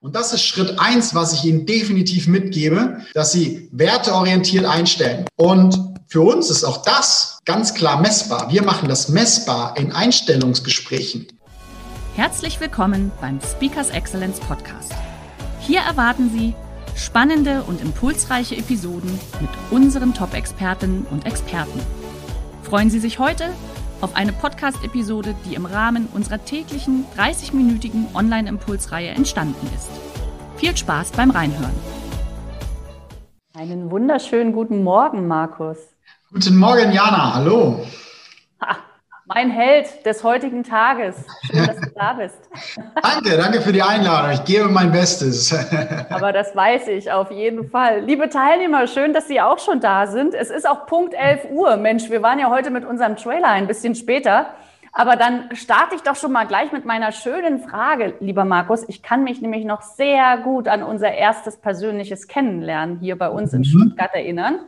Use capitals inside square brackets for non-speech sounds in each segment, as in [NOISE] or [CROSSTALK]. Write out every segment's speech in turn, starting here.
Und das ist Schritt eins, was ich Ihnen definitiv mitgebe, dass Sie werteorientiert einstellen. Und für uns ist auch das ganz klar messbar. Wir machen das messbar in Einstellungsgesprächen. Herzlich willkommen beim Speakers Excellence Podcast. Hier erwarten Sie spannende und impulsreiche Episoden mit unseren Top-Expertinnen und Experten. Freuen Sie sich heute auf eine Podcast-Episode, die im Rahmen unserer täglichen 30-minütigen Online-Impulsreihe entstanden ist. Viel Spaß beim Reinhören. Einen wunderschönen guten Morgen, Markus. Guten Morgen, Jana. Hallo. Mein Held des heutigen Tages. Schön, dass du da bist. [LAUGHS] danke, danke für die Einladung. Ich gebe mein Bestes. [LAUGHS] Aber das weiß ich auf jeden Fall. Liebe Teilnehmer, schön, dass Sie auch schon da sind. Es ist auch Punkt 11 Uhr. Mensch, wir waren ja heute mit unserem Trailer ein bisschen später. Aber dann starte ich doch schon mal gleich mit meiner schönen Frage, lieber Markus. Ich kann mich nämlich noch sehr gut an unser erstes persönliches Kennenlernen hier bei uns in mhm. Stuttgart erinnern.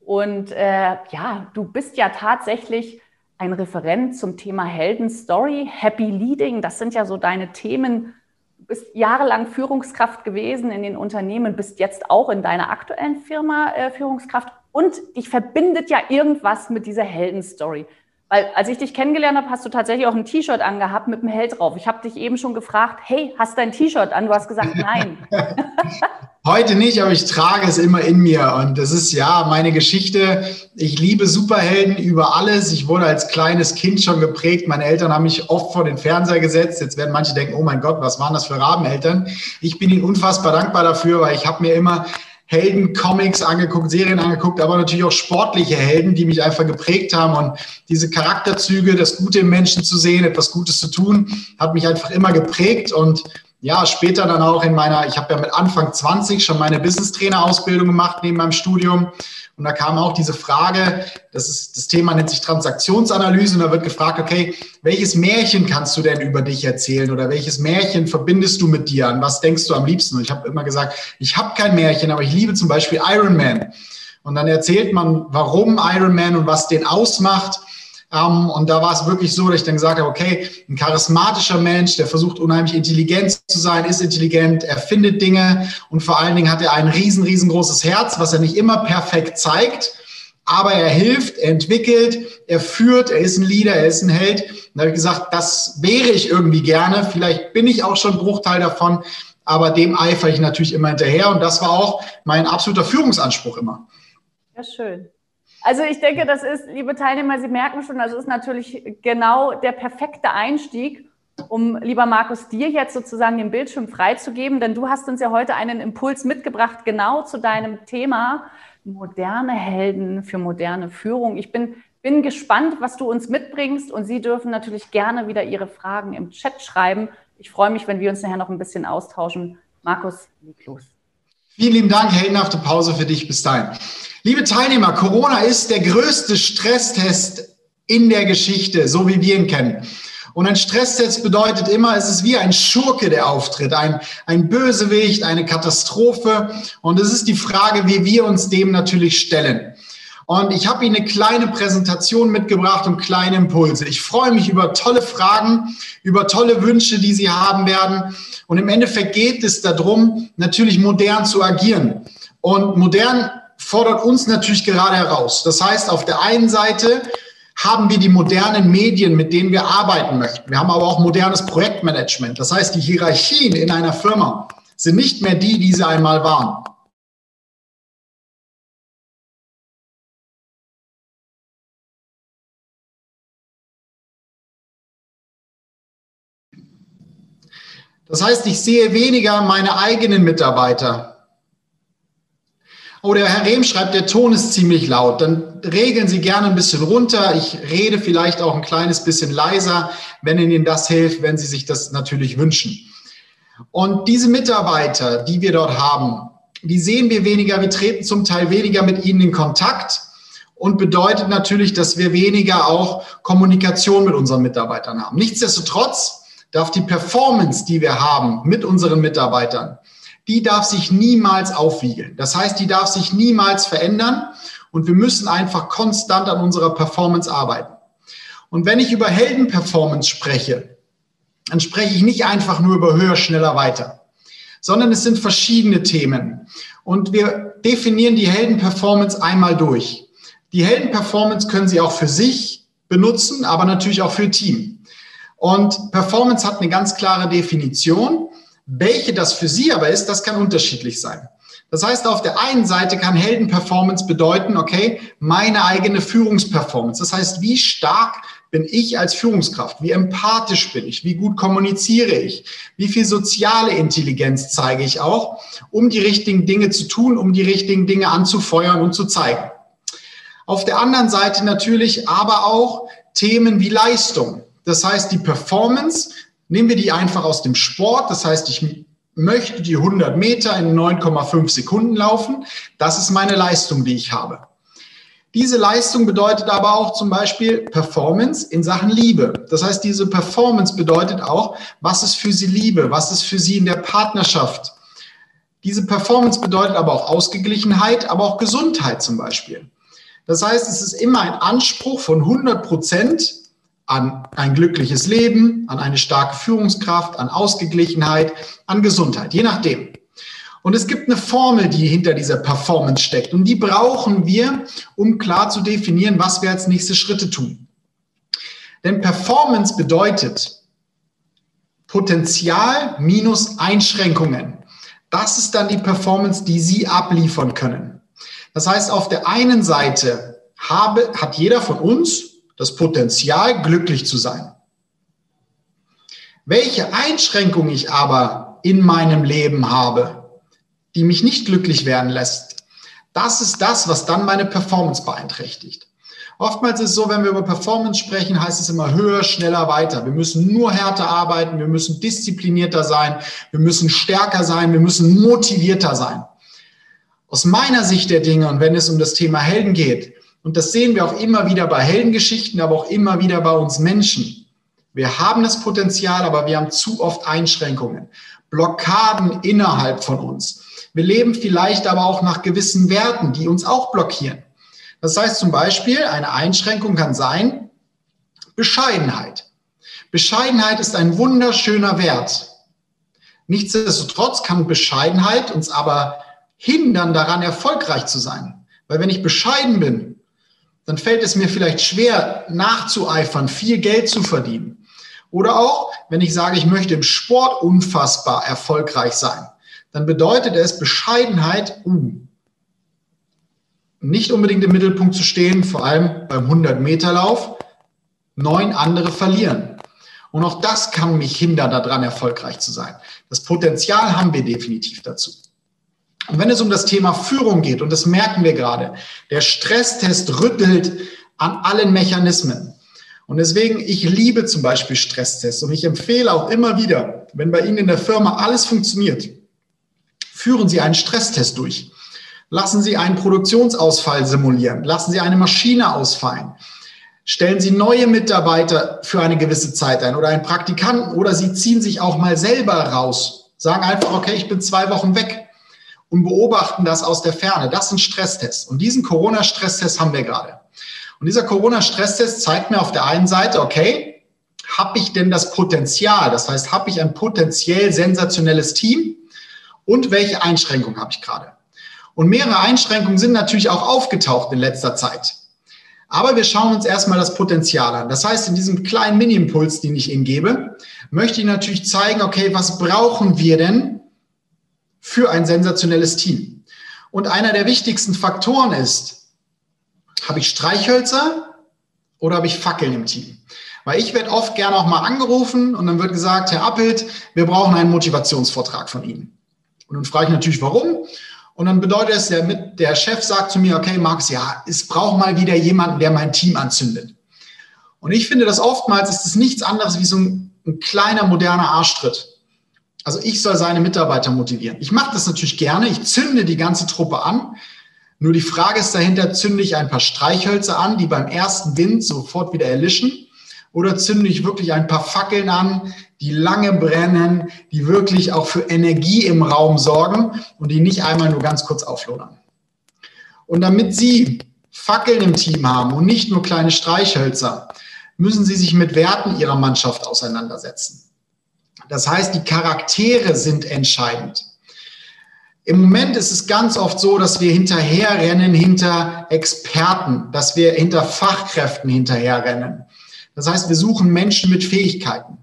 Und äh, ja, du bist ja tatsächlich ein Referent zum Thema Heldenstory, Happy Leading. Das sind ja so deine Themen. Du bist jahrelang Führungskraft gewesen in den Unternehmen, bist jetzt auch in deiner aktuellen Firma äh, Führungskraft und dich verbindet ja irgendwas mit dieser Heldenstory. Weil als ich dich kennengelernt habe, hast du tatsächlich auch ein T-Shirt angehabt mit einem Held drauf. Ich habe dich eben schon gefragt, hey, hast du ein T-Shirt an? Du hast gesagt, nein. [LAUGHS] Heute nicht, aber ich trage es immer in mir. Und das ist ja meine Geschichte. Ich liebe Superhelden über alles. Ich wurde als kleines Kind schon geprägt. Meine Eltern haben mich oft vor den Fernseher gesetzt. Jetzt werden manche denken, oh mein Gott, was waren das für Rabeneltern? Ich bin ihnen unfassbar dankbar dafür, weil ich habe mir immer Helden, Comics angeguckt, Serien angeguckt, aber natürlich auch sportliche Helden, die mich einfach geprägt haben. Und diese Charakterzüge, das Gute im Menschen zu sehen, etwas Gutes zu tun, hat mich einfach immer geprägt. Und ja, später dann auch in meiner, ich habe ja mit Anfang 20 schon meine Business-Trainer-Ausbildung gemacht neben meinem Studium. Und da kam auch diese Frage, das ist, das Thema nennt sich Transaktionsanalyse und da wird gefragt, okay, welches Märchen kannst du denn über dich erzählen oder welches Märchen verbindest du mit dir? An was denkst du am liebsten? Und ich habe immer gesagt, ich habe kein Märchen, aber ich liebe zum Beispiel Iron Man. Und dann erzählt man, warum Iron Man und was den ausmacht. Ähm, und da war es wirklich so, dass ich dann gesagt habe, okay, ein charismatischer Mensch, der versucht unheimlich intelligent zu sein, ist intelligent, er findet Dinge und vor allen Dingen hat er ein riesen, riesengroßes Herz, was er nicht immer perfekt zeigt, aber er hilft, er entwickelt, er führt, er ist ein Leader, er ist ein Held. Und da habe ich gesagt, das wäre ich irgendwie gerne. Vielleicht bin ich auch schon Bruchteil davon, aber dem eifere ich natürlich immer hinterher. Und das war auch mein absoluter Führungsanspruch immer. Ja, schön. Also ich denke, das ist, liebe Teilnehmer, Sie merken schon, das ist natürlich genau der perfekte Einstieg, um, lieber Markus, dir jetzt sozusagen den Bildschirm freizugeben, denn du hast uns ja heute einen Impuls mitgebracht, genau zu deinem Thema moderne Helden für moderne Führung. Ich bin, bin gespannt, was du uns mitbringst und Sie dürfen natürlich gerne wieder Ihre Fragen im Chat schreiben. Ich freue mich, wenn wir uns nachher noch ein bisschen austauschen. Markus, leg los. Vielen lieben Dank, heldenhafte Pause für dich bis dahin. Liebe Teilnehmer, Corona ist der größte Stresstest in der Geschichte, so wie wir ihn kennen. Und ein Stresstest bedeutet immer, es ist wie ein Schurke, der auftritt, ein, ein Bösewicht, eine Katastrophe. Und es ist die Frage, wie wir uns dem natürlich stellen. Und ich habe Ihnen eine kleine Präsentation mitgebracht und kleine Impulse. Ich freue mich über tolle Fragen, über tolle Wünsche, die Sie haben werden. Und im Endeffekt geht es darum, natürlich modern zu agieren. Und modern fordert uns natürlich gerade heraus. Das heißt, auf der einen Seite haben wir die modernen Medien, mit denen wir arbeiten möchten. Wir haben aber auch modernes Projektmanagement. Das heißt, die Hierarchien in einer Firma sind nicht mehr die, die sie einmal waren. Das heißt, ich sehe weniger meine eigenen Mitarbeiter. Oder Herr Rehm schreibt, der Ton ist ziemlich laut. Dann regeln Sie gerne ein bisschen runter. Ich rede vielleicht auch ein kleines bisschen leiser, wenn Ihnen das hilft, wenn Sie sich das natürlich wünschen. Und diese Mitarbeiter, die wir dort haben, die sehen wir weniger, wir treten zum Teil weniger mit ihnen in Kontakt und bedeutet natürlich, dass wir weniger auch Kommunikation mit unseren Mitarbeitern haben. Nichtsdestotrotz darf die Performance, die wir haben mit unseren Mitarbeitern, die darf sich niemals aufwiegeln. Das heißt, die darf sich niemals verändern und wir müssen einfach konstant an unserer Performance arbeiten. Und wenn ich über Heldenperformance spreche, dann spreche ich nicht einfach nur über höher, schneller, weiter, sondern es sind verschiedene Themen. Und wir definieren die Heldenperformance einmal durch. Die Heldenperformance können Sie auch für sich benutzen, aber natürlich auch für Team. Und Performance hat eine ganz klare Definition. Welche das für Sie aber ist, das kann unterschiedlich sein. Das heißt, auf der einen Seite kann Heldenperformance bedeuten, okay, meine eigene Führungsperformance. Das heißt, wie stark bin ich als Führungskraft? Wie empathisch bin ich? Wie gut kommuniziere ich? Wie viel soziale Intelligenz zeige ich auch, um die richtigen Dinge zu tun, um die richtigen Dinge anzufeuern und zu zeigen? Auf der anderen Seite natürlich aber auch Themen wie Leistung. Das heißt, die Performance, nehmen wir die einfach aus dem Sport. Das heißt, ich möchte die 100 Meter in 9,5 Sekunden laufen. Das ist meine Leistung, die ich habe. Diese Leistung bedeutet aber auch zum Beispiel Performance in Sachen Liebe. Das heißt, diese Performance bedeutet auch, was ist für Sie Liebe, was ist für Sie in der Partnerschaft. Diese Performance bedeutet aber auch Ausgeglichenheit, aber auch Gesundheit zum Beispiel. Das heißt, es ist immer ein Anspruch von 100 Prozent an ein glückliches Leben, an eine starke Führungskraft, an Ausgeglichenheit, an Gesundheit, je nachdem. Und es gibt eine Formel, die hinter dieser Performance steckt. Und die brauchen wir, um klar zu definieren, was wir als nächste Schritte tun. Denn Performance bedeutet Potenzial minus Einschränkungen. Das ist dann die Performance, die Sie abliefern können. Das heißt, auf der einen Seite habe, hat jeder von uns das Potenzial, glücklich zu sein. Welche Einschränkung ich aber in meinem Leben habe, die mich nicht glücklich werden lässt, das ist das, was dann meine Performance beeinträchtigt. Oftmals ist es so, wenn wir über Performance sprechen, heißt es immer höher, schneller, weiter. Wir müssen nur härter arbeiten, wir müssen disziplinierter sein, wir müssen stärker sein, wir müssen motivierter sein. Aus meiner Sicht der Dinge und wenn es um das Thema Helden geht, und das sehen wir auch immer wieder bei Heldengeschichten, aber auch immer wieder bei uns Menschen. Wir haben das Potenzial, aber wir haben zu oft Einschränkungen, Blockaden innerhalb von uns. Wir leben vielleicht aber auch nach gewissen Werten, die uns auch blockieren. Das heißt zum Beispiel, eine Einschränkung kann sein Bescheidenheit. Bescheidenheit ist ein wunderschöner Wert. Nichtsdestotrotz kann Bescheidenheit uns aber hindern, daran erfolgreich zu sein. Weil wenn ich bescheiden bin, dann fällt es mir vielleicht schwer, nachzueifern, viel Geld zu verdienen. Oder auch, wenn ich sage, ich möchte im Sport unfassbar erfolgreich sein, dann bedeutet es Bescheidenheit, uh, nicht unbedingt im Mittelpunkt zu stehen, vor allem beim 100-Meter-Lauf, neun andere verlieren. Und auch das kann mich hindern, daran erfolgreich zu sein. Das Potenzial haben wir definitiv dazu. Und wenn es um das Thema Führung geht, und das merken wir gerade, der Stresstest rüttelt an allen Mechanismen. Und deswegen, ich liebe zum Beispiel Stresstests und ich empfehle auch immer wieder, wenn bei Ihnen in der Firma alles funktioniert, führen Sie einen Stresstest durch. Lassen Sie einen Produktionsausfall simulieren. Lassen Sie eine Maschine ausfallen. Stellen Sie neue Mitarbeiter für eine gewisse Zeit ein oder einen Praktikanten oder Sie ziehen sich auch mal selber raus. Sagen einfach, okay, ich bin zwei Wochen weg und beobachten das aus der Ferne. Das sind Stresstests. Und diesen Corona-Stresstest haben wir gerade. Und dieser Corona-Stresstest zeigt mir auf der einen Seite, okay, habe ich denn das Potenzial? Das heißt, habe ich ein potenziell sensationelles Team? Und welche Einschränkungen habe ich gerade? Und mehrere Einschränkungen sind natürlich auch aufgetaucht in letzter Zeit. Aber wir schauen uns erstmal das Potenzial an. Das heißt, in diesem kleinen Mini-Impuls, den ich Ihnen gebe, möchte ich natürlich zeigen, okay, was brauchen wir denn, für ein sensationelles Team. Und einer der wichtigsten Faktoren ist, habe ich Streichhölzer oder habe ich Fackeln im Team? Weil ich werde oft gerne auch mal angerufen und dann wird gesagt, Herr Appelt, wir brauchen einen Motivationsvortrag von Ihnen. Und dann frage ich natürlich, warum? Und dann bedeutet es, der, der Chef sagt zu mir, okay, Max, ja, es braucht mal wieder jemanden, der mein Team anzündet. Und ich finde, dass oftmals ist es nichts anderes wie so ein, ein kleiner moderner Arschtritt. Also ich soll seine Mitarbeiter motivieren. Ich mache das natürlich gerne. Ich zünde die ganze Truppe an. Nur die Frage ist dahinter, zünde ich ein paar Streichhölzer an, die beim ersten Wind sofort wieder erlischen? Oder zünde ich wirklich ein paar Fackeln an, die lange brennen, die wirklich auch für Energie im Raum sorgen und die nicht einmal nur ganz kurz auflodern? Und damit Sie Fackeln im Team haben und nicht nur kleine Streichhölzer, müssen Sie sich mit Werten Ihrer Mannschaft auseinandersetzen. Das heißt, die Charaktere sind entscheidend. Im Moment ist es ganz oft so, dass wir hinterherrennen hinter Experten, dass wir hinter Fachkräften hinterherrennen. Das heißt, wir suchen Menschen mit Fähigkeiten.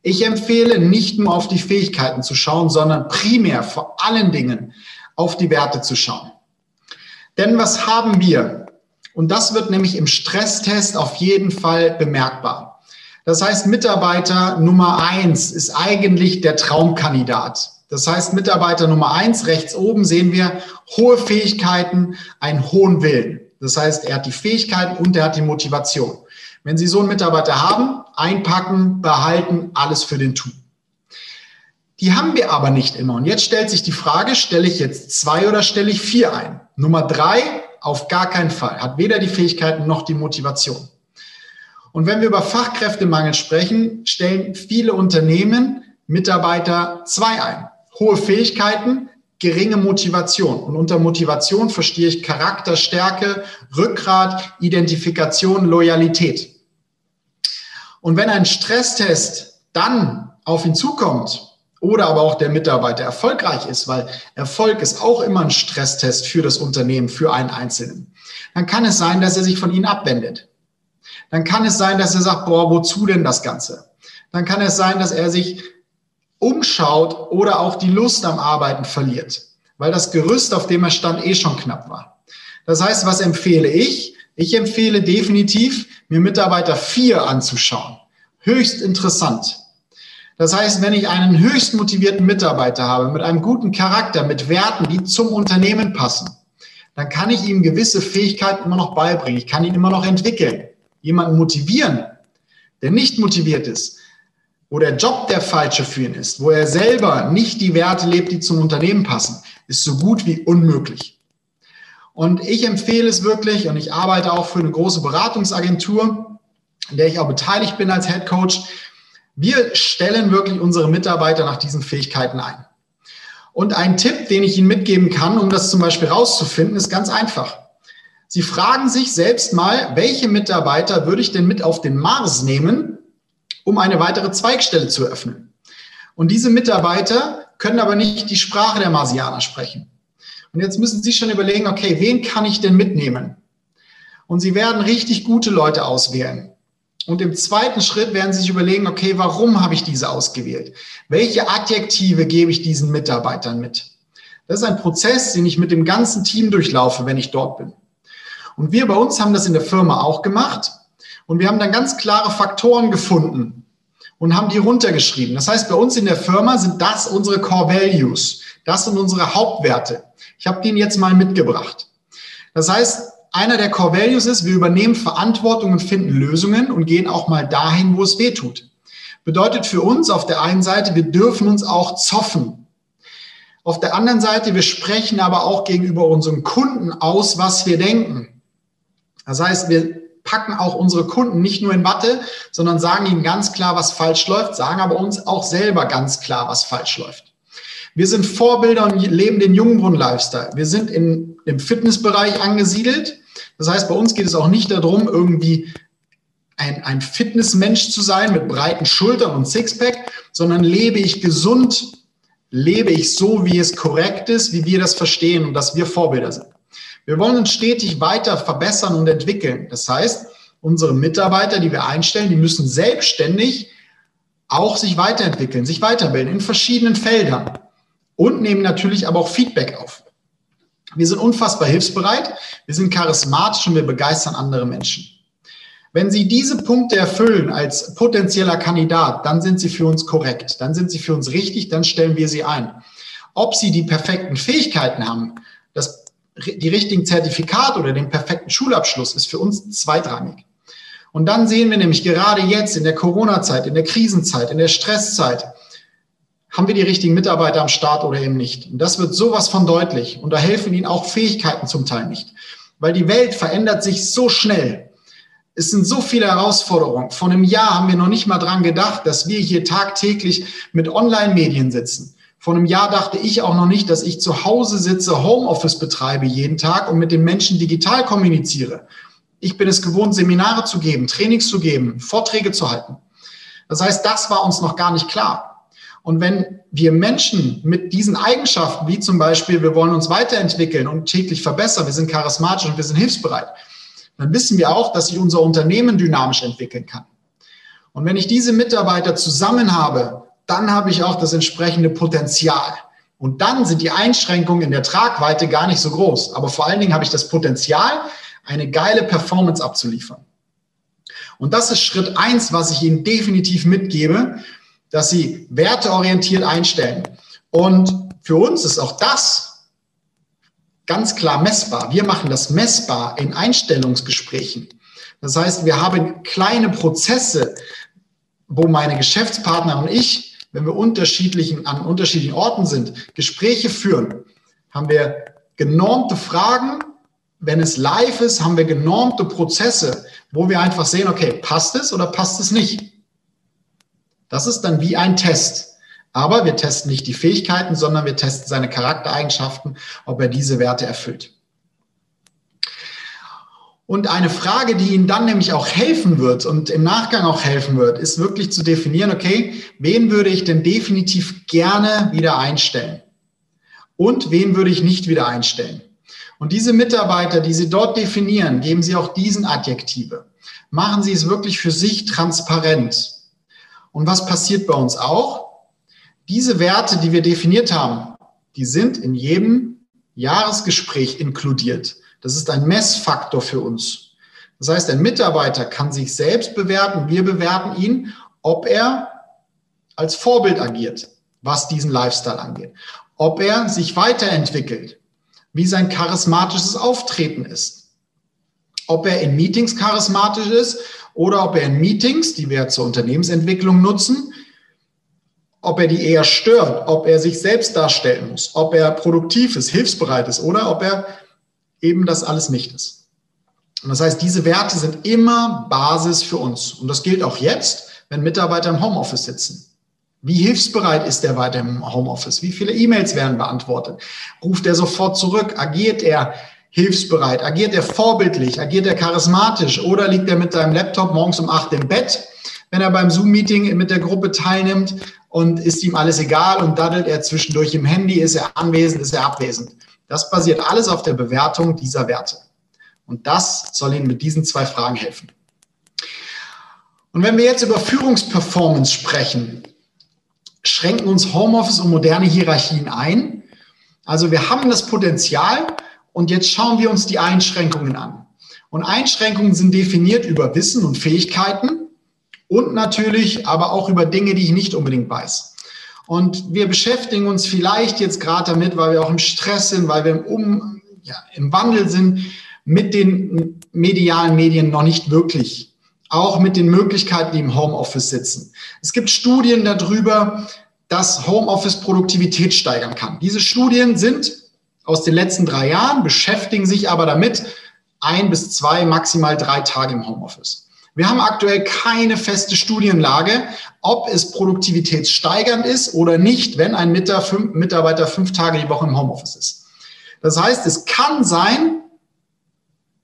Ich empfehle nicht nur auf die Fähigkeiten zu schauen, sondern primär vor allen Dingen auf die Werte zu schauen. Denn was haben wir? Und das wird nämlich im Stresstest auf jeden Fall bemerkbar. Das heißt, Mitarbeiter Nummer eins ist eigentlich der Traumkandidat. Das heißt, Mitarbeiter Nummer eins, rechts oben sehen wir hohe Fähigkeiten, einen hohen Willen. Das heißt, er hat die Fähigkeiten und er hat die Motivation. Wenn Sie so einen Mitarbeiter haben, einpacken, behalten, alles für den tun. Die haben wir aber nicht immer. Und jetzt stellt sich die Frage, stelle ich jetzt zwei oder stelle ich vier ein? Nummer drei, auf gar keinen Fall. Hat weder die Fähigkeiten noch die Motivation. Und wenn wir über Fachkräftemangel sprechen, stellen viele Unternehmen Mitarbeiter zwei ein hohe Fähigkeiten, geringe Motivation. Und unter Motivation verstehe ich Charakterstärke, Rückgrat, Identifikation, Loyalität. Und wenn ein Stresstest dann auf ihn zukommt oder aber auch der Mitarbeiter erfolgreich ist, weil Erfolg ist auch immer ein Stresstest für das Unternehmen, für einen Einzelnen, dann kann es sein, dass er sich von ihnen abwendet. Dann kann es sein, dass er sagt, boah, wozu denn das Ganze? Dann kann es sein, dass er sich umschaut oder auch die Lust am Arbeiten verliert, weil das Gerüst, auf dem er stand, eh schon knapp war. Das heißt, was empfehle ich? Ich empfehle definitiv, mir Mitarbeiter vier anzuschauen. Höchst interessant. Das heißt, wenn ich einen höchst motivierten Mitarbeiter habe, mit einem guten Charakter, mit Werten, die zum Unternehmen passen, dann kann ich ihm gewisse Fähigkeiten immer noch beibringen. Ich kann ihn immer noch entwickeln. Jemanden motivieren, der nicht motiviert ist, wo der Job der falsche für ihn ist, wo er selber nicht die Werte lebt, die zum Unternehmen passen, ist so gut wie unmöglich. Und ich empfehle es wirklich, und ich arbeite auch für eine große Beratungsagentur, in der ich auch beteiligt bin als Head Coach. Wir stellen wirklich unsere Mitarbeiter nach diesen Fähigkeiten ein. Und ein Tipp, den ich Ihnen mitgeben kann, um das zum Beispiel rauszufinden, ist ganz einfach. Sie fragen sich selbst mal, welche Mitarbeiter würde ich denn mit auf den Mars nehmen, um eine weitere Zweigstelle zu eröffnen. Und diese Mitarbeiter können aber nicht die Sprache der Marsianer sprechen. Und jetzt müssen Sie schon überlegen, okay, wen kann ich denn mitnehmen? Und Sie werden richtig gute Leute auswählen. Und im zweiten Schritt werden Sie sich überlegen, okay, warum habe ich diese ausgewählt? Welche Adjektive gebe ich diesen Mitarbeitern mit? Das ist ein Prozess, den ich mit dem ganzen Team durchlaufe, wenn ich dort bin. Und wir bei uns haben das in der Firma auch gemacht. Und wir haben dann ganz klare Faktoren gefunden und haben die runtergeschrieben. Das heißt, bei uns in der Firma sind das unsere Core Values. Das sind unsere Hauptwerte. Ich habe den jetzt mal mitgebracht. Das heißt, einer der Core Values ist, wir übernehmen Verantwortung und finden Lösungen und gehen auch mal dahin, wo es weh tut. Bedeutet für uns auf der einen Seite, wir dürfen uns auch zoffen. Auf der anderen Seite, wir sprechen aber auch gegenüber unseren Kunden aus, was wir denken. Das heißt, wir packen auch unsere Kunden nicht nur in Watte, sondern sagen ihnen ganz klar, was falsch läuft, sagen aber uns auch selber ganz klar, was falsch läuft. Wir sind Vorbilder und leben den Jungbrunnen-Lifestyle. Wir sind in, im Fitnessbereich angesiedelt. Das heißt, bei uns geht es auch nicht darum, irgendwie ein, ein Fitnessmensch zu sein mit breiten Schultern und Sixpack, sondern lebe ich gesund, lebe ich so, wie es korrekt ist, wie wir das verstehen und dass wir Vorbilder sind. Wir wollen uns stetig weiter verbessern und entwickeln. Das heißt, unsere Mitarbeiter, die wir einstellen, die müssen selbstständig auch sich weiterentwickeln, sich weiterbilden in verschiedenen Feldern und nehmen natürlich aber auch Feedback auf. Wir sind unfassbar hilfsbereit, wir sind charismatisch und wir begeistern andere Menschen. Wenn Sie diese Punkte erfüllen als potenzieller Kandidat, dann sind Sie für uns korrekt, dann sind Sie für uns richtig, dann stellen wir Sie ein. Ob Sie die perfekten Fähigkeiten haben, das die richtigen Zertifikate oder den perfekten Schulabschluss ist für uns zweitrangig. Und dann sehen wir nämlich gerade jetzt in der Corona-Zeit, in der Krisenzeit, in der Stresszeit, haben wir die richtigen Mitarbeiter am Start oder eben nicht. Und das wird sowas von deutlich. Und da helfen ihnen auch Fähigkeiten zum Teil nicht. Weil die Welt verändert sich so schnell. Es sind so viele Herausforderungen. Vor einem Jahr haben wir noch nicht mal dran gedacht, dass wir hier tagtäglich mit Online-Medien sitzen. Vor einem Jahr dachte ich auch noch nicht, dass ich zu Hause sitze, Homeoffice betreibe jeden Tag und mit den Menschen digital kommuniziere. Ich bin es gewohnt, Seminare zu geben, Trainings zu geben, Vorträge zu halten. Das heißt, das war uns noch gar nicht klar. Und wenn wir Menschen mit diesen Eigenschaften, wie zum Beispiel, wir wollen uns weiterentwickeln und täglich verbessern, wir sind charismatisch und wir sind hilfsbereit, dann wissen wir auch, dass sich unser Unternehmen dynamisch entwickeln kann. Und wenn ich diese Mitarbeiter zusammen habe, dann habe ich auch das entsprechende Potenzial. Und dann sind die Einschränkungen in der Tragweite gar nicht so groß. Aber vor allen Dingen habe ich das Potenzial, eine geile Performance abzuliefern. Und das ist Schritt eins, was ich Ihnen definitiv mitgebe, dass Sie werteorientiert einstellen. Und für uns ist auch das ganz klar messbar. Wir machen das messbar in Einstellungsgesprächen. Das heißt, wir haben kleine Prozesse, wo meine Geschäftspartner und ich, wenn wir unterschiedlichen, an unterschiedlichen Orten sind, Gespräche führen, haben wir genormte Fragen. Wenn es live ist, haben wir genormte Prozesse, wo wir einfach sehen, okay, passt es oder passt es nicht? Das ist dann wie ein Test. Aber wir testen nicht die Fähigkeiten, sondern wir testen seine Charaktereigenschaften, ob er diese Werte erfüllt. Und eine Frage, die Ihnen dann nämlich auch helfen wird und im Nachgang auch helfen wird, ist wirklich zu definieren, okay, wen würde ich denn definitiv gerne wieder einstellen? Und wen würde ich nicht wieder einstellen? Und diese Mitarbeiter, die Sie dort definieren, geben Sie auch diesen Adjektive. Machen Sie es wirklich für sich transparent. Und was passiert bei uns auch? Diese Werte, die wir definiert haben, die sind in jedem Jahresgespräch inkludiert. Das ist ein Messfaktor für uns. Das heißt, ein Mitarbeiter kann sich selbst bewerten, wir bewerten ihn, ob er als Vorbild agiert, was diesen Lifestyle angeht, ob er sich weiterentwickelt, wie sein charismatisches Auftreten ist, ob er in Meetings charismatisch ist oder ob er in Meetings, die wir zur Unternehmensentwicklung nutzen, ob er die eher stört, ob er sich selbst darstellen muss, ob er produktiv ist, hilfsbereit ist oder ob er eben das alles nicht ist. Und das heißt, diese Werte sind immer Basis für uns. Und das gilt auch jetzt, wenn Mitarbeiter im Homeoffice sitzen. Wie hilfsbereit ist er weiter im Homeoffice? Wie viele E-Mails werden beantwortet? Ruft er sofort zurück? Agiert er hilfsbereit? Agiert er vorbildlich? Agiert er charismatisch? Oder liegt er mit seinem Laptop morgens um acht im Bett, wenn er beim Zoom-Meeting mit der Gruppe teilnimmt und ist ihm alles egal und daddelt er zwischendurch im Handy, ist er anwesend, ist er abwesend. Das basiert alles auf der Bewertung dieser Werte. Und das soll Ihnen mit diesen zwei Fragen helfen. Und wenn wir jetzt über Führungsperformance sprechen, schränken uns Homeoffice und moderne Hierarchien ein. Also wir haben das Potenzial und jetzt schauen wir uns die Einschränkungen an. Und Einschränkungen sind definiert über Wissen und Fähigkeiten und natürlich aber auch über Dinge, die ich nicht unbedingt weiß. Und wir beschäftigen uns vielleicht jetzt gerade damit, weil wir auch im Stress sind, weil wir im, um, ja, im Wandel sind, mit den medialen Medien noch nicht wirklich. Auch mit den Möglichkeiten, die im Homeoffice sitzen. Es gibt Studien darüber, dass Homeoffice Produktivität steigern kann. Diese Studien sind aus den letzten drei Jahren, beschäftigen sich aber damit, ein bis zwei, maximal drei Tage im Homeoffice. Wir haben aktuell keine feste Studienlage, ob es produktivitätssteigernd ist oder nicht, wenn ein Mitarbeiter fünf Tage die Woche im Homeoffice ist. Das heißt, es kann sein,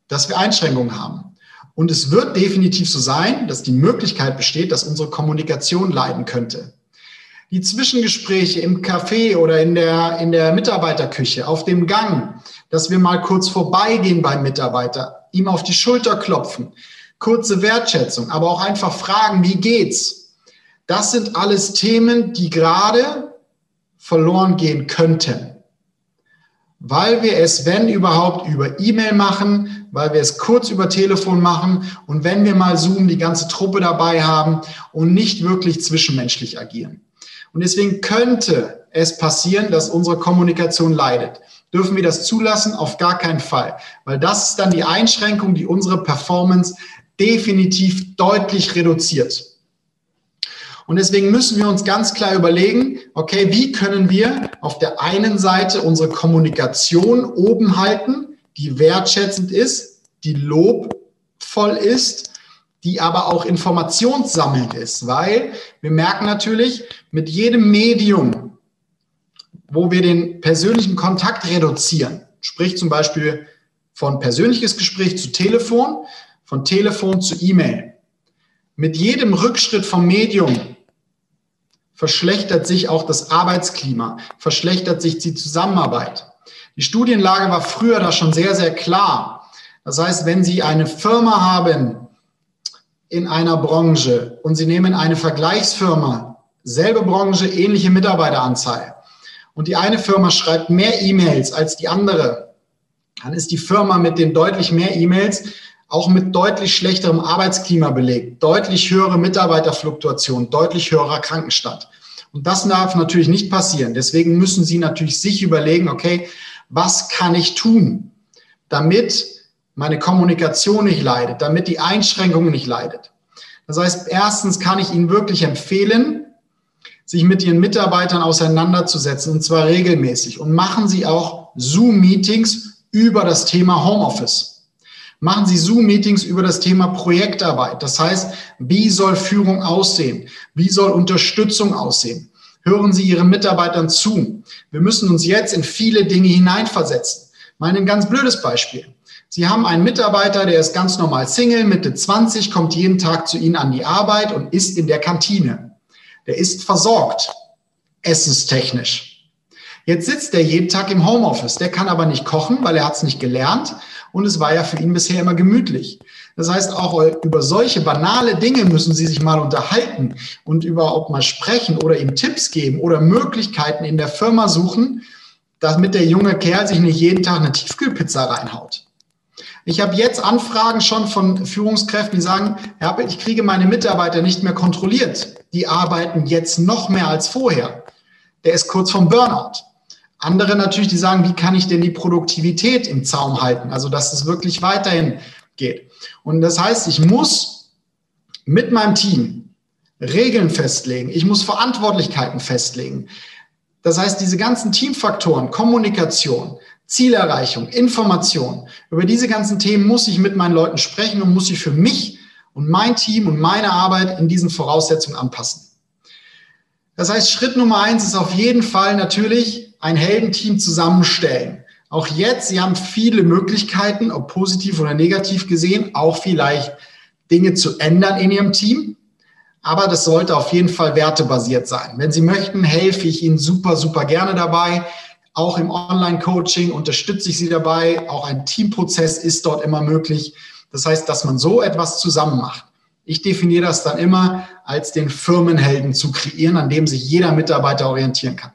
dass wir Einschränkungen haben. Und es wird definitiv so sein, dass die Möglichkeit besteht, dass unsere Kommunikation leiden könnte. Die Zwischengespräche im Café oder in der, in der Mitarbeiterküche, auf dem Gang, dass wir mal kurz vorbeigehen beim Mitarbeiter, ihm auf die Schulter klopfen, kurze Wertschätzung, aber auch einfach fragen, wie geht's? Das sind alles Themen, die gerade verloren gehen könnten. Weil wir es, wenn überhaupt, über E-Mail machen, weil wir es kurz über Telefon machen und wenn wir mal Zoom die ganze Truppe dabei haben und nicht wirklich zwischenmenschlich agieren. Und deswegen könnte es passieren, dass unsere Kommunikation leidet. Dürfen wir das zulassen? Auf gar keinen Fall. Weil das ist dann die Einschränkung, die unsere Performance definitiv deutlich reduziert. Und deswegen müssen wir uns ganz klar überlegen, okay, wie können wir auf der einen Seite unsere Kommunikation oben halten, die wertschätzend ist, die lobvoll ist, die aber auch informationssammelnd ist, weil wir merken natürlich, mit jedem Medium, wo wir den persönlichen Kontakt reduzieren, sprich zum Beispiel von persönliches Gespräch zu Telefon, von Telefon zu E-Mail. Mit jedem Rückschritt vom Medium verschlechtert sich auch das Arbeitsklima, verschlechtert sich die Zusammenarbeit. Die Studienlage war früher da schon sehr, sehr klar. Das heißt, wenn Sie eine Firma haben in einer Branche und Sie nehmen eine Vergleichsfirma, selbe Branche, ähnliche Mitarbeiteranzahl, und die eine Firma schreibt mehr E-Mails als die andere, dann ist die Firma mit den deutlich mehr E-Mails auch mit deutlich schlechterem Arbeitsklima belegt, deutlich höhere Mitarbeiterfluktuation, deutlich höherer Krankenstand. Und das darf natürlich nicht passieren. Deswegen müssen Sie natürlich sich überlegen, okay, was kann ich tun, damit meine Kommunikation nicht leidet, damit die Einschränkung nicht leidet. Das heißt, erstens kann ich Ihnen wirklich empfehlen, sich mit Ihren Mitarbeitern auseinanderzusetzen, und zwar regelmäßig. Und machen Sie auch Zoom-Meetings über das Thema Homeoffice. Machen Sie Zoom-Meetings über das Thema Projektarbeit. Das heißt, wie soll Führung aussehen? Wie soll Unterstützung aussehen? Hören Sie Ihren Mitarbeitern zu. Wir müssen uns jetzt in viele Dinge hineinversetzen. Mal ein ganz blödes Beispiel. Sie haben einen Mitarbeiter, der ist ganz normal Single, Mitte 20, kommt jeden Tag zu Ihnen an die Arbeit und isst in der Kantine. Der ist versorgt, essenstechnisch. Jetzt sitzt er jeden Tag im Homeoffice. Der kann aber nicht kochen, weil er hat es nicht gelernt und es war ja für ihn bisher immer gemütlich. Das heißt, auch über solche banale Dinge müssen Sie sich mal unterhalten und überhaupt mal sprechen oder ihm Tipps geben oder Möglichkeiten in der Firma suchen, damit der junge Kerl sich nicht jeden Tag eine Tiefkühlpizza reinhaut. Ich habe jetzt Anfragen schon von Führungskräften, die sagen, ich kriege meine Mitarbeiter nicht mehr kontrolliert. Die arbeiten jetzt noch mehr als vorher. Der ist kurz vom Burnout. Andere natürlich, die sagen, wie kann ich denn die Produktivität im Zaum halten? Also, dass es wirklich weiterhin geht. Und das heißt, ich muss mit meinem Team Regeln festlegen. Ich muss Verantwortlichkeiten festlegen. Das heißt, diese ganzen Teamfaktoren, Kommunikation, Zielerreichung, Information, über diese ganzen Themen muss ich mit meinen Leuten sprechen und muss sie für mich und mein Team und meine Arbeit in diesen Voraussetzungen anpassen. Das heißt, Schritt Nummer eins ist auf jeden Fall natürlich ein Heldenteam zusammenstellen. Auch jetzt, Sie haben viele Möglichkeiten, ob positiv oder negativ gesehen, auch vielleicht Dinge zu ändern in Ihrem Team. Aber das sollte auf jeden Fall wertebasiert sein. Wenn Sie möchten, helfe ich Ihnen super, super gerne dabei. Auch im Online-Coaching unterstütze ich Sie dabei. Auch ein Teamprozess ist dort immer möglich. Das heißt, dass man so etwas zusammen macht. Ich definiere das dann immer als den Firmenhelden zu kreieren, an dem sich jeder Mitarbeiter orientieren kann.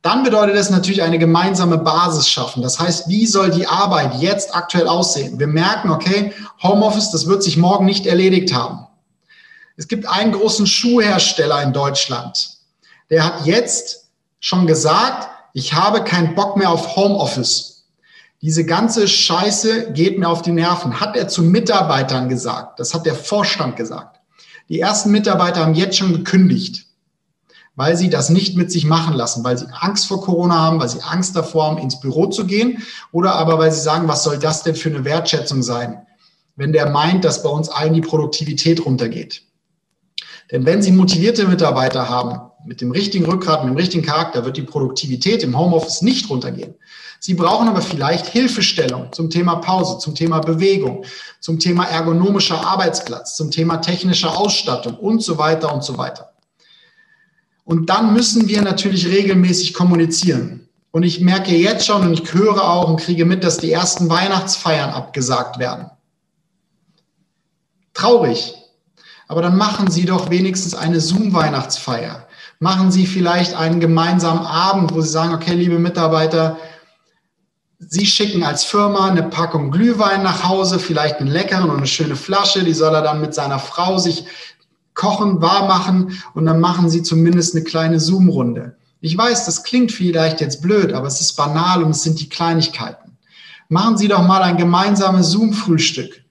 Dann bedeutet es natürlich eine gemeinsame Basis schaffen. Das heißt, wie soll die Arbeit jetzt aktuell aussehen? Wir merken, okay, Homeoffice, das wird sich morgen nicht erledigt haben. Es gibt einen großen Schuhhersteller in Deutschland. Der hat jetzt schon gesagt, ich habe keinen Bock mehr auf Homeoffice. Diese ganze Scheiße geht mir auf die Nerven. Hat er zu Mitarbeitern gesagt. Das hat der Vorstand gesagt. Die ersten Mitarbeiter haben jetzt schon gekündigt weil sie das nicht mit sich machen lassen, weil sie Angst vor Corona haben, weil sie Angst davor haben, ins Büro zu gehen oder aber weil sie sagen, was soll das denn für eine Wertschätzung sein, wenn der meint, dass bei uns allen die Produktivität runtergeht. Denn wenn Sie motivierte Mitarbeiter haben, mit dem richtigen Rückgrat, mit dem richtigen Charakter, wird die Produktivität im Homeoffice nicht runtergehen. Sie brauchen aber vielleicht Hilfestellung zum Thema Pause, zum Thema Bewegung, zum Thema ergonomischer Arbeitsplatz, zum Thema technischer Ausstattung und so weiter und so weiter. Und dann müssen wir natürlich regelmäßig kommunizieren. Und ich merke jetzt schon und ich höre auch und kriege mit, dass die ersten Weihnachtsfeiern abgesagt werden. Traurig. Aber dann machen Sie doch wenigstens eine Zoom-Weihnachtsfeier. Machen Sie vielleicht einen gemeinsamen Abend, wo Sie sagen, okay, liebe Mitarbeiter, Sie schicken als Firma eine Packung Glühwein nach Hause, vielleicht einen leckeren und eine schöne Flasche, die soll er dann mit seiner Frau sich kochen, warm machen und dann machen sie zumindest eine kleine Zoom-Runde. Ich weiß, das klingt vielleicht jetzt blöd, aber es ist banal und es sind die Kleinigkeiten. Machen Sie doch mal ein gemeinsames Zoom-Frühstück.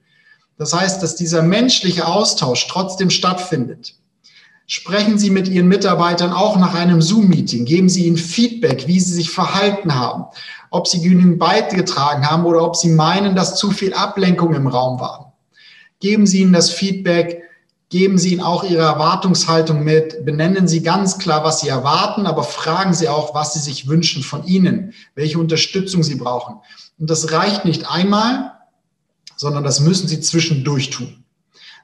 Das heißt, dass dieser menschliche Austausch trotzdem stattfindet. Sprechen Sie mit Ihren Mitarbeitern auch nach einem Zoom-Meeting. Geben Sie ihnen Feedback, wie sie sich verhalten haben, ob sie genügend beigetragen haben oder ob sie meinen, dass zu viel Ablenkung im Raum war. Geben Sie ihnen das Feedback, geben Sie ihnen auch Ihre Erwartungshaltung mit, benennen Sie ganz klar, was Sie erwarten, aber fragen Sie auch, was Sie sich wünschen von Ihnen, welche Unterstützung Sie brauchen. Und das reicht nicht einmal, sondern das müssen Sie zwischendurch tun.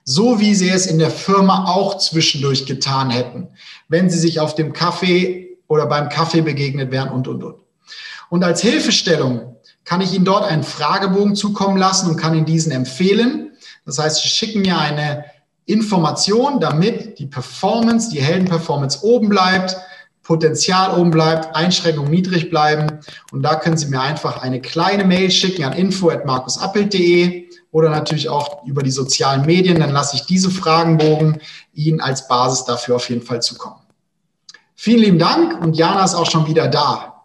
So wie Sie es in der Firma auch zwischendurch getan hätten, wenn Sie sich auf dem Kaffee oder beim Kaffee begegnet wären und, und, und. Und als Hilfestellung kann ich Ihnen dort einen Fragebogen zukommen lassen und kann Ihnen diesen empfehlen. Das heißt, Sie schicken mir eine Information, damit die Performance, die Heldenperformance oben bleibt, Potenzial oben bleibt, Einschränkungen niedrig bleiben. Und da können Sie mir einfach eine kleine Mail schicken an info.markusappelt.de oder natürlich auch über die sozialen Medien. Dann lasse ich diese Fragenbogen Ihnen als Basis dafür auf jeden Fall zukommen. Vielen lieben Dank und Jana ist auch schon wieder da.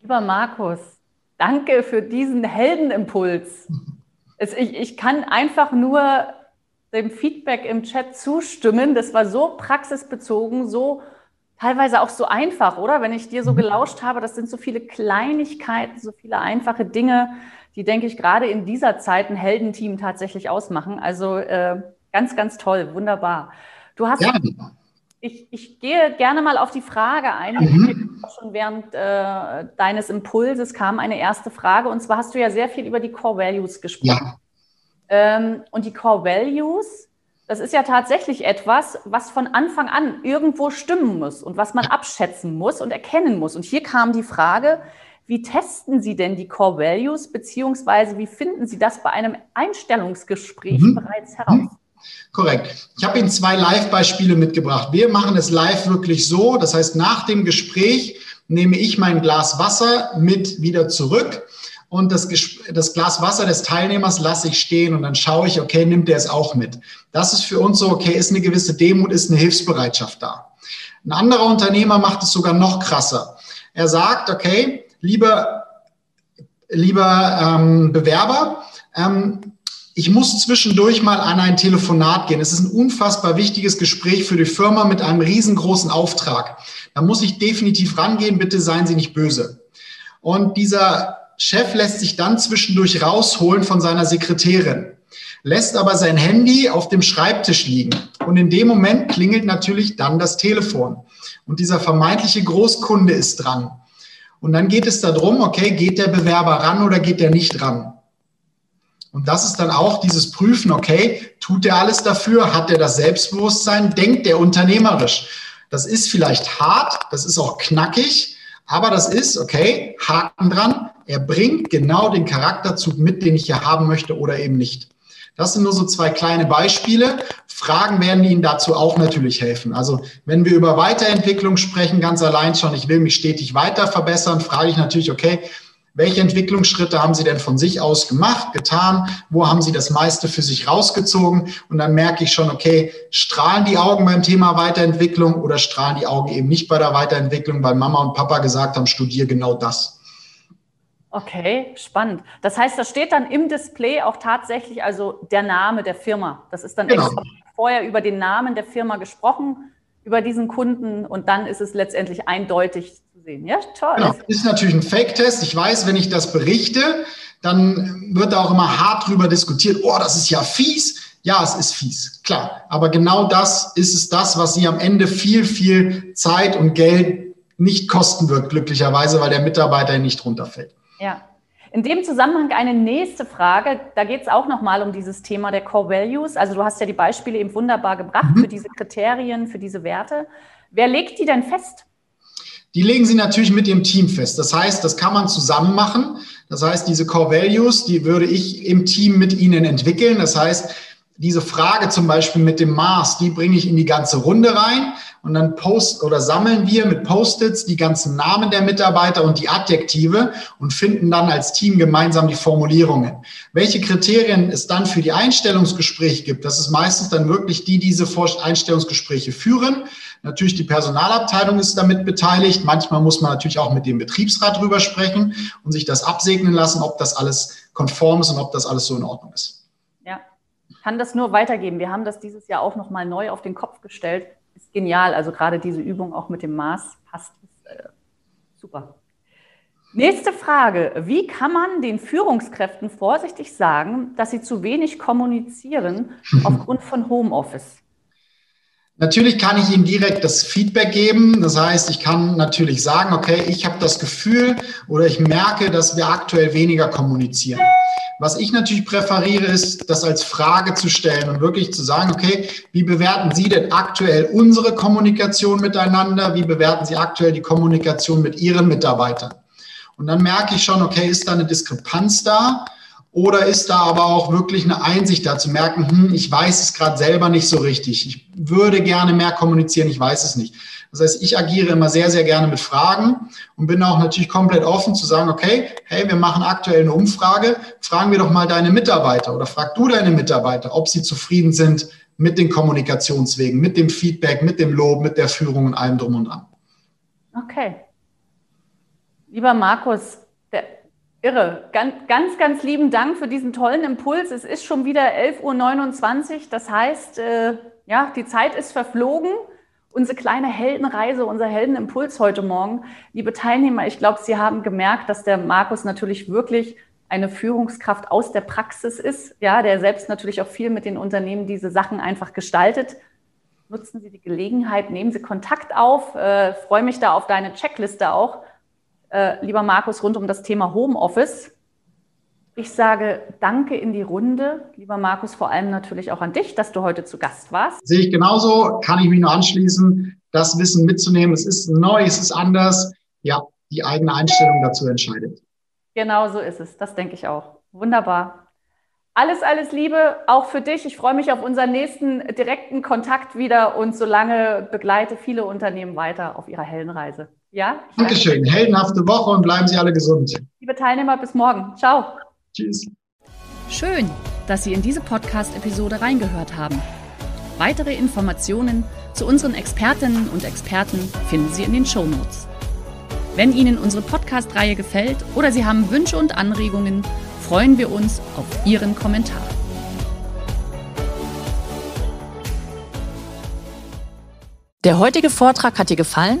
Lieber Markus, danke für diesen Heldenimpuls. Es, ich, ich kann einfach nur dem Feedback im Chat zustimmen. Das war so praxisbezogen, so teilweise auch so einfach, oder? Wenn ich dir so mhm. gelauscht habe, das sind so viele Kleinigkeiten, so viele einfache Dinge, die, denke ich, gerade in dieser Zeit ein Heldenteam tatsächlich ausmachen. Also äh, ganz, ganz toll, wunderbar. Du hast. Ja. Ich, ich gehe gerne mal auf die Frage ein. Mhm. Schon während äh, deines Impulses kam eine erste Frage. Und zwar hast du ja sehr viel über die Core Values gesprochen. Ja. Ähm, und die Core Values, das ist ja tatsächlich etwas, was von Anfang an irgendwo stimmen muss und was man abschätzen muss und erkennen muss. Und hier kam die Frage, wie testen Sie denn die Core Values, beziehungsweise wie finden Sie das bei einem Einstellungsgespräch mhm. bereits heraus? Mhm. Korrekt. Ich habe Ihnen zwei Live-Beispiele mitgebracht. Wir machen es live wirklich so. Das heißt, nach dem Gespräch nehme ich mein Glas Wasser mit wieder zurück und das, das Glas Wasser des Teilnehmers lasse ich stehen und dann schaue ich, okay, nimmt der es auch mit. Das ist für uns so, okay, ist eine gewisse Demut, ist eine Hilfsbereitschaft da. Ein anderer Unternehmer macht es sogar noch krasser. Er sagt, okay, lieber, lieber ähm, Bewerber, ähm, ich muss zwischendurch mal an ein Telefonat gehen. Es ist ein unfassbar wichtiges Gespräch für die Firma mit einem riesengroßen Auftrag. Da muss ich definitiv rangehen. Bitte seien Sie nicht böse. Und dieser Chef lässt sich dann zwischendurch rausholen von seiner Sekretärin, lässt aber sein Handy auf dem Schreibtisch liegen. Und in dem Moment klingelt natürlich dann das Telefon. Und dieser vermeintliche Großkunde ist dran. Und dann geht es darum, okay, geht der Bewerber ran oder geht der nicht ran? Und das ist dann auch dieses Prüfen, okay, tut er alles dafür? Hat er das Selbstbewusstsein? Denkt er unternehmerisch? Das ist vielleicht hart, das ist auch knackig, aber das ist, okay, Haken dran, er bringt genau den Charakterzug mit, den ich hier haben möchte oder eben nicht. Das sind nur so zwei kleine Beispiele. Fragen werden Ihnen dazu auch natürlich helfen. Also wenn wir über Weiterentwicklung sprechen, ganz allein schon, ich will mich stetig weiter verbessern, frage ich natürlich, okay, welche Entwicklungsschritte haben Sie denn von sich aus gemacht, getan? Wo haben Sie das meiste für sich rausgezogen? Und dann merke ich schon, okay, strahlen die Augen beim Thema Weiterentwicklung oder strahlen die Augen eben nicht bei der Weiterentwicklung, weil Mama und Papa gesagt haben, studier genau das. Okay, spannend. Das heißt, da steht dann im Display auch tatsächlich also der Name der Firma. Das ist dann genau. vorher über den Namen der Firma gesprochen, über diesen Kunden und dann ist es letztendlich eindeutig zu sehen. Ja, toll. Genau. Ist natürlich ein Fake-Test. Ich weiß, wenn ich das berichte, dann wird da auch immer hart drüber diskutiert. Oh, das ist ja fies. Ja, es ist fies, klar. Aber genau das ist es das, was Sie am Ende viel, viel Zeit und Geld nicht kosten wird, glücklicherweise, weil der Mitarbeiter nicht runterfällt. Ja. In dem Zusammenhang eine nächste Frage. Da geht es auch nochmal um dieses Thema der Core Values. Also du hast ja die Beispiele eben wunderbar gebracht mhm. für diese Kriterien, für diese Werte. Wer legt die denn fest? Die legen sie natürlich mit ihrem Team fest. Das heißt, das kann man zusammen machen. Das heißt, diese Core Values, die würde ich im Team mit ihnen entwickeln. Das heißt, diese Frage zum Beispiel mit dem Maß, die bringe ich in die ganze Runde rein und dann post oder sammeln wir mit Post-its die ganzen Namen der Mitarbeiter und die Adjektive und finden dann als Team gemeinsam die Formulierungen. Welche Kriterien es dann für die Einstellungsgespräche gibt, das ist meistens dann wirklich die, die diese Einstellungsgespräche führen. Natürlich die Personalabteilung ist damit beteiligt. Manchmal muss man natürlich auch mit dem Betriebsrat drüber sprechen und sich das absegnen lassen, ob das alles konform ist und ob das alles so in Ordnung ist kann das nur weitergeben. Wir haben das dieses Jahr auch nochmal neu auf den Kopf gestellt. Ist genial. Also gerade diese Übung auch mit dem Maß passt. Ist, äh, super. Nächste Frage. Wie kann man den Führungskräften vorsichtig sagen, dass sie zu wenig kommunizieren [LAUGHS] aufgrund von Homeoffice? Natürlich kann ich Ihnen direkt das Feedback geben. Das heißt, ich kann natürlich sagen, okay, ich habe das Gefühl oder ich merke, dass wir aktuell weniger kommunizieren. Was ich natürlich präferiere, ist, das als Frage zu stellen und wirklich zu sagen, okay, wie bewerten Sie denn aktuell unsere Kommunikation miteinander? Wie bewerten Sie aktuell die Kommunikation mit Ihren Mitarbeitern? Und dann merke ich schon, okay, ist da eine Diskrepanz da? Oder ist da aber auch wirklich eine Einsicht da zu merken, hm, ich weiß es gerade selber nicht so richtig. Ich würde gerne mehr kommunizieren, ich weiß es nicht. Das heißt, ich agiere immer sehr, sehr gerne mit Fragen und bin auch natürlich komplett offen zu sagen, okay, hey, wir machen aktuell eine Umfrage, fragen wir doch mal deine Mitarbeiter oder frag du deine Mitarbeiter, ob sie zufrieden sind mit den Kommunikationswegen, mit dem Feedback, mit dem Lob, mit der Führung und allem drum und dran. Okay. Lieber Markus, Irre. Ganz, ganz, ganz lieben Dank für diesen tollen Impuls. Es ist schon wieder 11.29 Uhr. Das heißt, äh, ja, die Zeit ist verflogen. Unsere kleine Heldenreise, unser Heldenimpuls heute Morgen. Liebe Teilnehmer, ich glaube, Sie haben gemerkt, dass der Markus natürlich wirklich eine Führungskraft aus der Praxis ist, ja, der selbst natürlich auch viel mit den Unternehmen diese Sachen einfach gestaltet. Nutzen Sie die Gelegenheit, nehmen Sie Kontakt auf. Äh, freue mich da auf deine Checkliste auch äh, lieber Markus, rund um das Thema Homeoffice. Ich sage Danke in die Runde, lieber Markus, vor allem natürlich auch an dich, dass du heute zu Gast warst. Sehe ich genauso, kann ich mich nur anschließen, das Wissen mitzunehmen. Es ist neu, es ist anders. Ja, die eigene Einstellung dazu entscheidet. Genau so ist es, das denke ich auch. Wunderbar. Alles, alles Liebe, auch für dich. Ich freue mich auf unseren nächsten direkten Kontakt wieder und solange begleite viele Unternehmen weiter auf ihrer Heldenreise. Ja? Dankeschön. Heldenhafte Woche und bleiben Sie alle gesund. Liebe Teilnehmer, bis morgen. Ciao. Tschüss. Schön, dass Sie in diese Podcast-Episode reingehört haben. Weitere Informationen zu unseren Expertinnen und Experten finden Sie in den Show Notes. Wenn Ihnen unsere Podcast-Reihe gefällt oder Sie haben Wünsche und Anregungen, freuen wir uns auf Ihren Kommentar. Der heutige Vortrag hat dir gefallen?